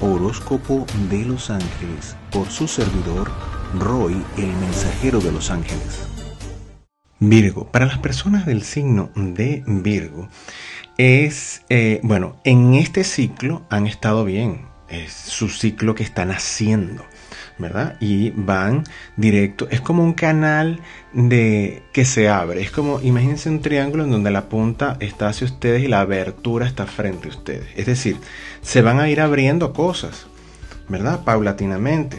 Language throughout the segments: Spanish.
Horóscopo de los Ángeles por su servidor Roy, el mensajero de los ángeles. Virgo, para las personas del signo de Virgo, es, eh, bueno, en este ciclo han estado bien, es su ciclo que están haciendo. ¿Verdad? Y van directo. Es como un canal de que se abre. Es como, imagínense un triángulo en donde la punta está hacia ustedes y la abertura está frente a ustedes. Es decir, se van a ir abriendo cosas, ¿verdad? Paulatinamente.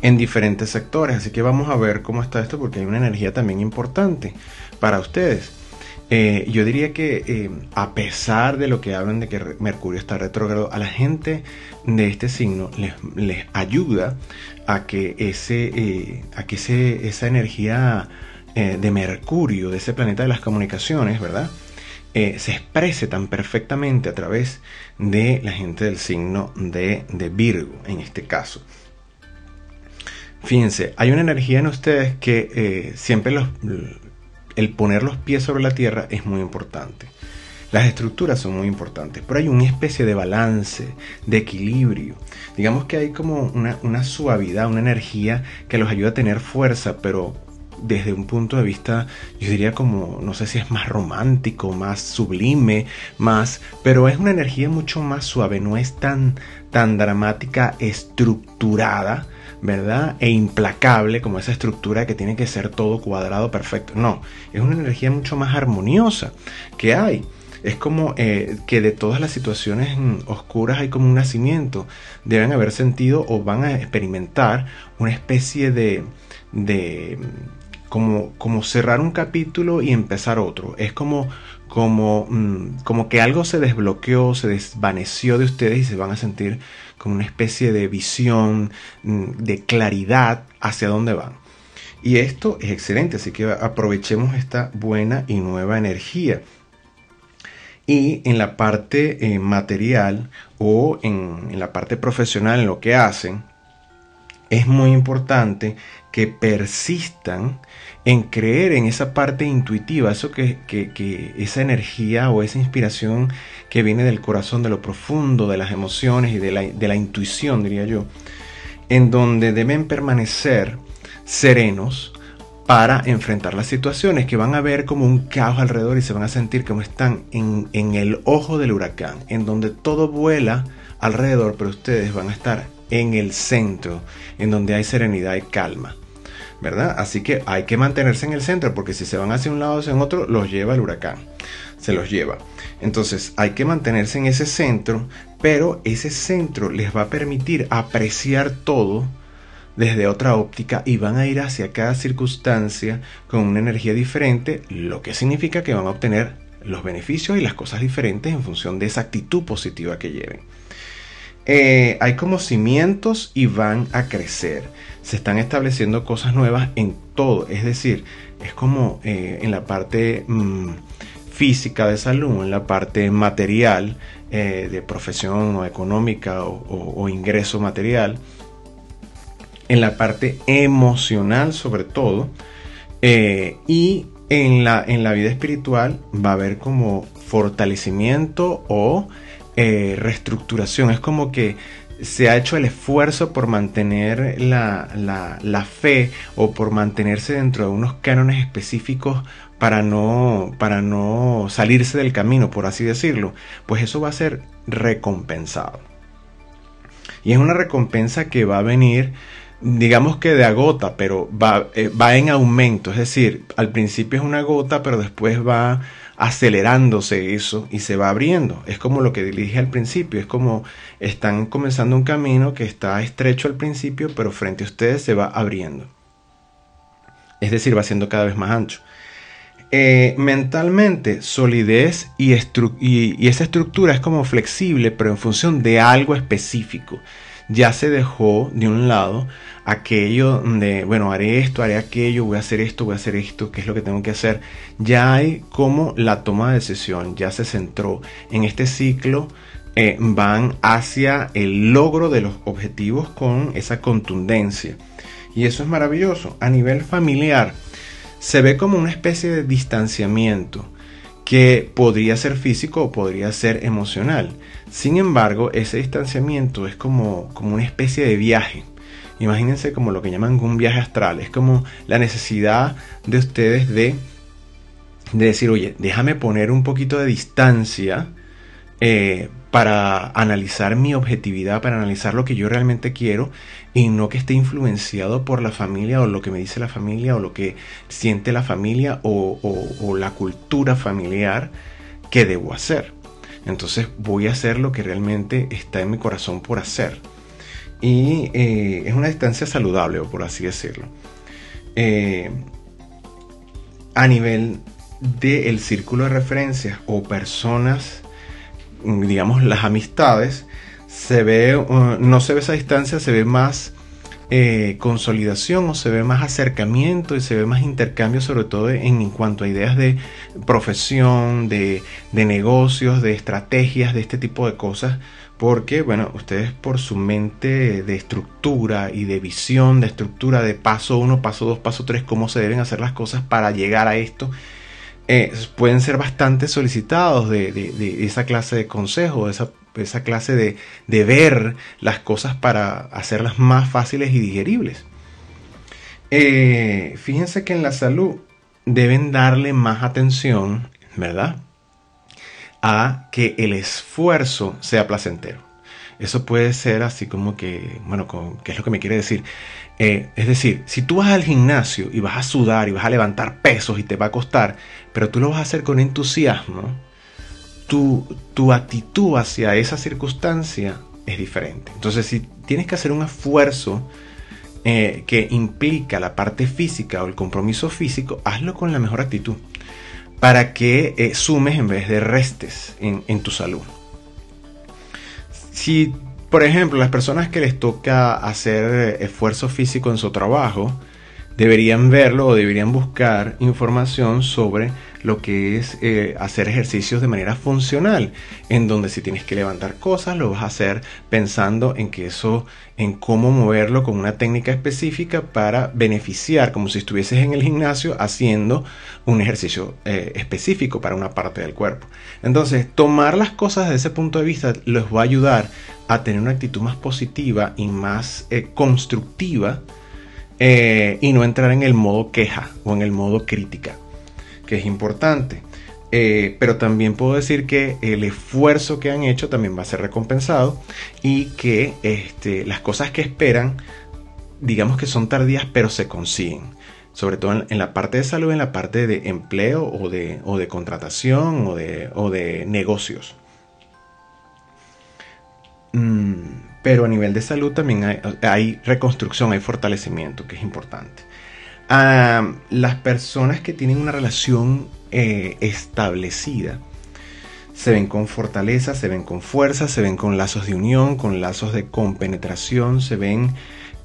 En diferentes sectores. Así que vamos a ver cómo está esto porque hay una energía también importante para ustedes. Eh, yo diría que eh, a pesar de lo que hablan de que Mercurio está retrógrado, a la gente de este signo les, ayuda a que, ese, eh, a que esa energía de Mercurio, de ese planeta de las comunicaciones, ¿verdad? se exprese tan perfectamente a través de la gente del signo de, de Virgo, en este caso. Fíjense, hay una energía en ustedes que siempre los, el poner los pies sobre la tierra es muy importante. Las estructuras son muy importantes, pero hay una especie de balance, de equilibrio. Digamos que hay como una, suavidad, una energía que los ayuda a tener fuerza, pero desde un punto de vista, yo diría como, no sé si es más romántico, más sublime, más, pero es una energía mucho más suave, no es tan, tan dramática, estructurada, ¿verdad? E implacable como esa estructura que tiene que ser todo cuadrado perfecto. No, es una energía mucho más armoniosa que hay. Es como eh, que de todas las situaciones oscuras hay como un nacimiento. Deben haber sentido o van a experimentar una especie de, de como, como cerrar un capítulo y empezar otro. Es como, como, mm, como que algo se desbloqueó, se desvaneció de ustedes y se van a sentir como una especie de visión, mm, de claridad hacia dónde van. Y esto es excelente, así que aprovechemos esta buena y nueva energía. Y en la parte eh, material o en, en la parte profesional, en lo que hacen, es muy importante que persistan en creer en esa parte intuitiva, eso que, esa energía o esa inspiración que viene del corazón, de lo profundo, de las emociones y de la, de la intuición, diría yo, en donde deben permanecer serenos para enfrentar las situaciones que van a ver como un caos alrededor y se van a sentir como están en, en el ojo del huracán, en donde todo vuela alrededor, pero ustedes van a estar en el centro, en donde hay serenidad y calma. ¿verdad? Así que hay que mantenerse en el centro porque si se van hacia un lado o hacia otro, los lleva el huracán, se los lleva. Entonces hay que mantenerse en ese centro, pero ese centro les va a permitir apreciar todo desde otra óptica y van a ir hacia cada circunstancia con una energía diferente, lo que significa que van a obtener los beneficios y las cosas diferentes en función de esa actitud positiva que lleven. Eh, hay como cimientos y van a crecer se están estableciendo cosas nuevas en todo. Es decir, es como eh, en la parte mm, física de salud, en la parte material eh, de profesión o económica o, ingreso material, en la parte emocional sobre todo, y en la, en la vida espiritual va a haber como fortalecimiento o reestructuración. Es como que se ha hecho el esfuerzo por mantener la, fe o por mantenerse dentro de unos cánones específicos para no, para no salirse del camino, por así decirlo, pues eso va a ser recompensado. Y es una recompensa que va a venir, digamos que de agota, pero va, eh, va en aumento. Es decir, al principio es una gota, pero después va acelerándose eso y se va abriendo. Es como lo que dije al principio, es como están comenzando un camino que está estrecho al principio, pero frente a ustedes se va abriendo. Es decir, va siendo cada vez más ancho. Eh, mentalmente, solidez y, y esa estructura es como flexible, pero en función de algo específico ya se dejó de un lado aquello de, bueno, haré esto, haré aquello, voy a hacer esto, voy a hacer esto, qué es lo que tengo que hacer. Ya hay como la toma de decisión, ya se centró en este ciclo. Eh, van hacia el logro de los objetivos con esa contundencia. Y eso es maravilloso. A nivel familiar, se ve como una especie de distanciamiento que podría ser físico o podría ser emocional. Sin embargo, ese distanciamiento es como, como una especie de viaje. Imagínense como lo que llaman un viaje astral. Es como la necesidad de ustedes de, de decir, oye, déjame poner un poquito de distancia eh, para analizar mi objetividad, para analizar lo que yo realmente quiero y no que esté influenciado por la familia o lo que me dice la familia o lo que siente la familia o, la cultura familiar que debo hacer. Entonces voy a hacer lo que realmente está en mi corazón por hacer. Y eh, es una distancia saludable, por así decirlo. Eh, a nivel del círculo de referencias o personas digamos, las amistades, se ve, uh, no se ve esa distancia, se ve más eh, consolidación o se ve más acercamiento y se ve más intercambio, sobre todo en, cuanto a ideas de profesión, de, de, negocios, de estrategias, de este tipo de cosas. Porque, bueno, ustedes por su mente de estructura y de visión, de estructura de paso 1, paso 2, paso 3, cómo se deben hacer las cosas para llegar a esto, eh, pueden ser bastante solicitados de, esa clase de consejo, esa, esa clase de, ver las cosas para hacerlas más fáciles y digeribles. Eh, fíjense que en la salud deben darle más atención, ¿verdad? A que el esfuerzo sea placentero. Eso puede ser así como que, bueno, ¿qué es lo que me quiere decir? Eh, es decir, si tú vas al gimnasio y vas a sudar y vas a levantar pesos y te va a costar, pero tú lo vas a hacer con entusiasmo, tu, tu actitud hacia esa circunstancia es diferente. Entonces, si tienes que hacer un esfuerzo eh, que implica la parte física o el compromiso físico, hazlo con la mejor actitud para que eh, sumes en vez de restes en, en tu salud. Si por ejemplo, las personas que les toca hacer esfuerzo físico en su trabajo, deberían verlo o deberían buscar información sobre lo que es eh, hacer ejercicios de manera funcional, en donde si tienes que levantar cosas, lo vas a hacer pensando en que eso, en cómo moverlo con una técnica específica para beneficiar, como si estuvieses en el gimnasio haciendo un ejercicio eh, específico para una parte del cuerpo. Entonces, tomar las cosas desde ese punto de vista les va a ayudar a tener una actitud más positiva y más eh, constructiva y no entrar en el modo queja o en el modo crítica, que es importante. Eh, pero también puedo decir que el esfuerzo que han hecho también va a ser recompensado y que este, las cosas que esperan, digamos que son tardías, pero se consiguen. Sobre todo en, la parte de salud, en la parte de empleo o de, o de contratación o de, o de negocios. Mm, pero a nivel de salud también hay, reconstrucción, hay fortalecimiento, que es importante. Ah, las personas que tienen una relación eh, establecida. Se ven con fortaleza, se ven con fuerza, se ven con lazos de unión, con lazos de compenetración, se ven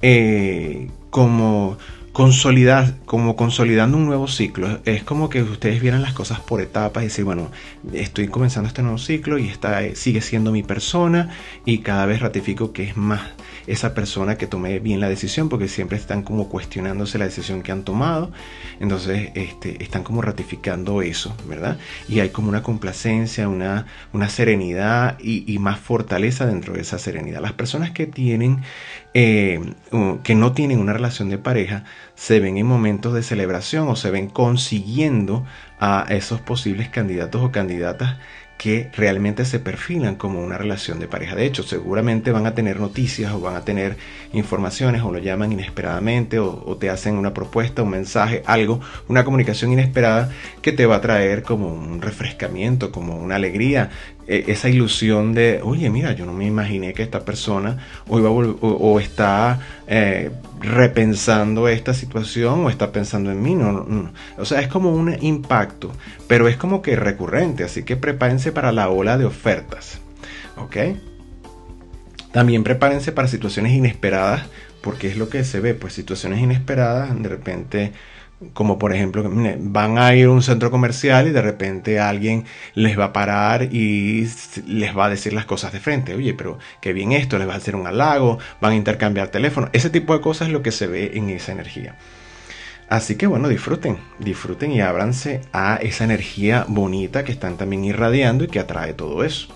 eh, como consolidar, como consolidando un nuevo ciclo. Es como que ustedes vieran las cosas por etapas y decir, bueno, estoy comenzando este nuevo ciclo y esta sigue siendo mi persona y cada vez ratifico que es más esa persona que tomé bien la decisión porque siempre están como cuestionándose la decisión que han tomado. Entonces, este, están como ratificando eso, ¿verdad? Y hay como una complacencia, una, una serenidad y, y más fortaleza dentro de esa serenidad. Las personas que tienen eh, que no tienen una relación de pareja se ven en momentos de celebración o se ven consiguiendo a esos posibles candidatos o candidatas que realmente se perfilan como una relación de pareja. De hecho, seguramente van a tener noticias o van a tener informaciones o lo llaman inesperadamente o, te hacen una propuesta, un mensaje, algo, una comunicación inesperada que te va a traer como un refrescamiento, como una alegría, e, esa ilusión de, oye, mira, yo no me imaginé que esta persona o, iba o, está eh, repensando esta situación o está pensando en mí. No, O sea, es como un impacto, pero es como que recurrente, así que prepárense para la ola de ofertas. ¿Ok? También prepárense para situaciones inesperadas, porque es lo que se ve, pues situaciones inesperadas, de repente como por ejemplo, van a ir a un centro comercial y de repente alguien les va a parar y les va a decir las cosas de frente. Oye, pero qué bien esto, les va a hacer un halago, van a intercambiar teléfono. Ese tipo de cosas es lo que se ve en esa energía. Así que bueno, disfruten, disfruten y ábranse a esa energía bonita que están también irradiando y que atrae todo eso.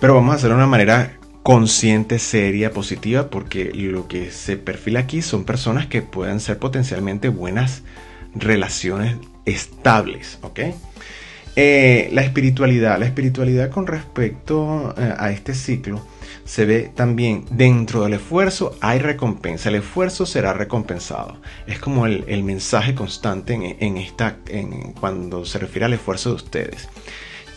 Pero vamos a hacerlo de una manera consciente, seria, positiva, porque lo que se perfila aquí son personas que puedan ser potencialmente buenas relaciones estables, ¿ok? Eh, la espiritualidad, la espiritualidad con respecto eh, a este ciclo se ve también dentro del esfuerzo hay recompensa, el esfuerzo será recompensado. Es como el, mensaje constante en, esta, cuando se refiere al esfuerzo de ustedes.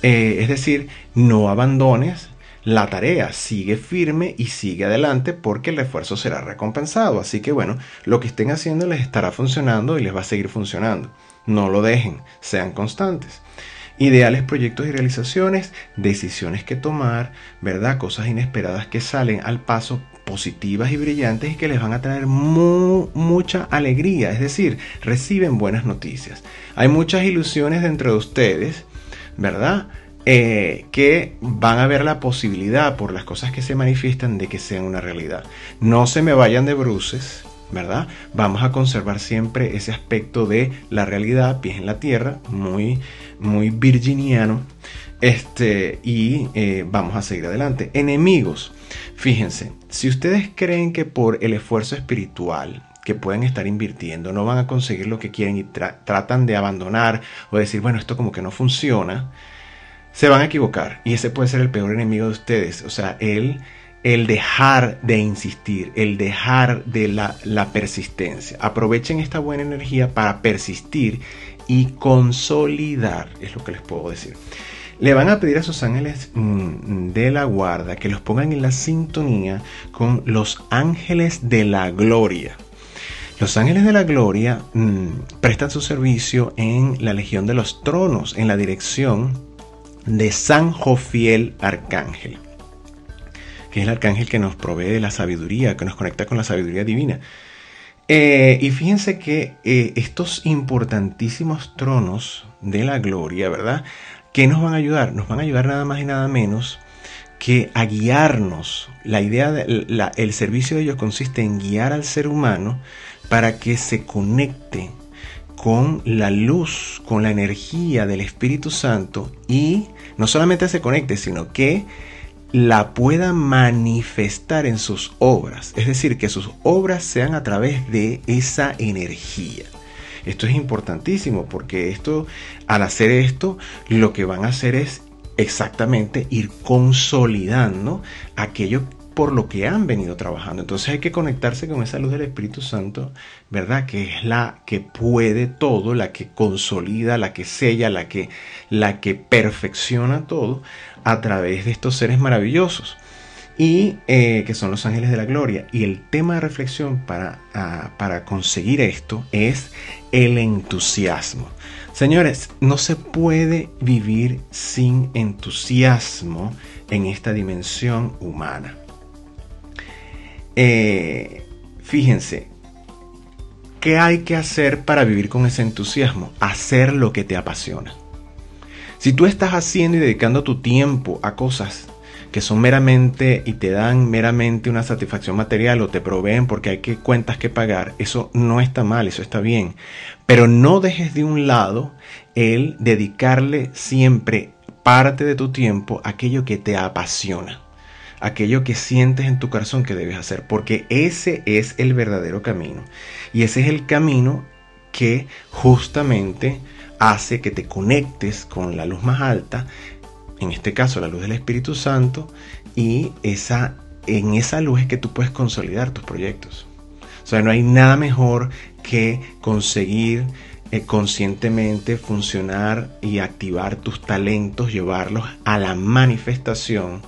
Eh, es decir, no abandones la tarea, sigue firme y sigue adelante porque el esfuerzo será recompensado. Así que bueno, lo que estén haciendo les estará funcionando y les va a seguir funcionando. No lo dejen, sean constantes. Ideales, proyectos y realizaciones, decisiones que tomar, ¿verdad? Cosas inesperadas que salen al paso, positivas y brillantes y que les van a traer mucha alegría, es decir, reciben buenas noticias. Hay muchas ilusiones dentro de ustedes, ¿verdad? Eh, que van a ver la posibilidad por las cosas que se manifiestan de que sean una realidad. No se me vayan de bruces, ¿verdad? Vamos a conservar siempre ese aspecto de la realidad, pies en la tierra, muy, muy virginiano, este, y eh, vamos a seguir adelante. Enemigos, fíjense, si ustedes creen que por el esfuerzo espiritual, que pueden estar invirtiendo, no van a conseguir lo que quieren y tratan de abandonar o decir, bueno, esto como que no funciona, se van a equivocar. Y ese puede ser el peor enemigo de ustedes. O sea, él el dejar de insistir, el dejar de la, persistencia. Aprovechen esta buena energía para persistir y consolidar, es lo que les puedo decir. Le van a pedir a sus ángeles mm, de la guarda que los pongan en la sintonía con los ángeles de la gloria. Los ángeles de la gloria mm, prestan su servicio en la Legión de los Tronos, en la dirección de San Jofiel Arcángel que es el arcángel que nos provee de la sabiduría, que nos conecta con la sabiduría divina. Eh, y fíjense que eh, estos importantísimos tronos de la gloria, ¿verdad? ¿Qué nos van a ayudar? Nos van a ayudar nada más y nada menos que a guiarnos. La idea, de, el servicio de ellos consiste en guiar al ser humano para que se conecte con la luz, con la energía del Espíritu Santo y no solamente se conecte, sino que la pueda manifestar en sus obras, es decir, que sus obras sean a través de esa energía. Esto es importantísimo porque esto, al hacer esto, lo que van a hacer es exactamente ir consolidando aquello por lo que han venido trabajando. Entonces hay que conectarse con esa luz del Espíritu Santo, ¿verdad? Que es la que puede todo, la que consolida, la que sella, la que, la que perfecciona todo a través de estos seres maravillosos y eh, que son los ángeles de la gloria. Y el tema de reflexión para, ah, para conseguir esto es el entusiasmo. Señores, no se puede vivir sin entusiasmo en esta dimensión humana. Eh, fíjense, ¿qué hay que hacer para vivir con ese entusiasmo? Hacer lo que te apasiona. Si tú estás haciendo y dedicando tu tiempo a cosas que son meramente y te dan meramente una satisfacción material o te proveen porque hay que cuentas que pagar, eso no está mal, eso está bien. Pero no dejes de un lado el dedicarle siempre parte de tu tiempo a aquello que te apasiona aquello que sientes en tu corazón que debes hacer, porque ese es el verdadero camino. Y ese es el camino que justamente hace que te conectes con la luz más alta, en este caso la luz del Espíritu Santo, y esa, en esa luz es que tú puedes consolidar tus proyectos. O sea, no hay nada mejor que conseguir eh, conscientemente funcionar y activar tus talentos, llevarlos a la manifestación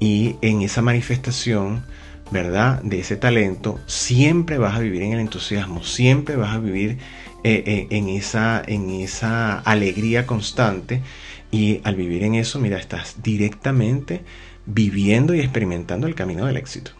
y en esa manifestación, ¿verdad? De ese talento, siempre vas a vivir en el entusiasmo, siempre vas a vivir eh, eh, en, esa, en esa alegría constante y al vivir en eso, mira, estás directamente viviendo y experimentando el camino del éxito.